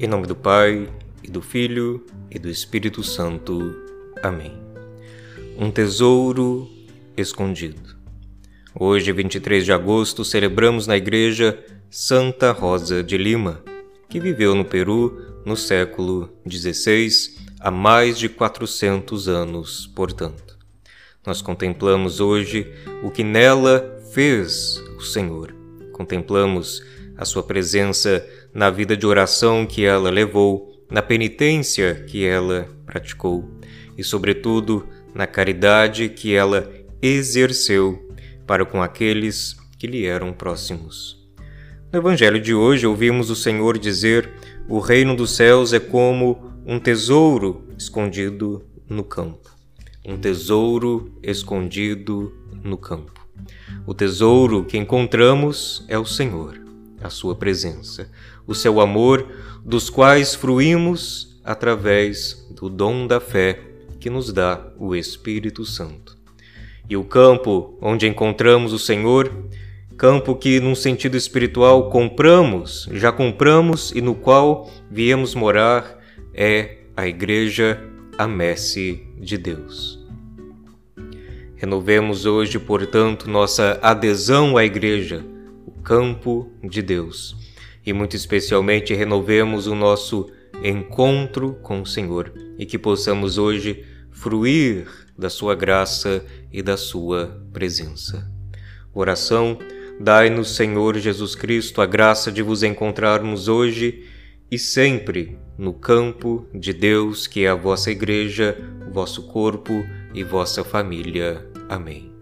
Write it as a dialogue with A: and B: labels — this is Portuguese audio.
A: Em nome do Pai, e do Filho, e do Espírito Santo. Amém. Um tesouro escondido. Hoje, 23 de agosto, celebramos na igreja Santa Rosa de Lima, que viveu no Peru no século XVI, há mais de 400 anos, portanto. Nós contemplamos hoje o que nela fez o Senhor. Contemplamos a sua presença na vida de oração que ela levou, na penitência que ela praticou e, sobretudo, na caridade que ela exerceu para com aqueles que lhe eram próximos. No Evangelho de hoje, ouvimos o Senhor dizer: O reino dos céus é como um tesouro escondido no campo. Um tesouro escondido no campo. O tesouro que encontramos é o Senhor a sua presença, o seu amor, dos quais fruímos através do dom da fé que nos dá o Espírito Santo. E o campo onde encontramos o Senhor, campo que, num sentido espiritual, compramos, já compramos e no qual viemos morar, é a Igreja, a messe de Deus. Renovemos hoje, portanto, nossa adesão à Igreja campo de Deus. E muito especialmente renovemos o nosso encontro com o Senhor e que possamos hoje fruir da Sua graça e da Sua presença. Oração: Dai-nos, Senhor Jesus Cristo, a graça de vos encontrarmos hoje e sempre no campo de Deus, que é a vossa Igreja, vosso corpo e vossa família. Amém.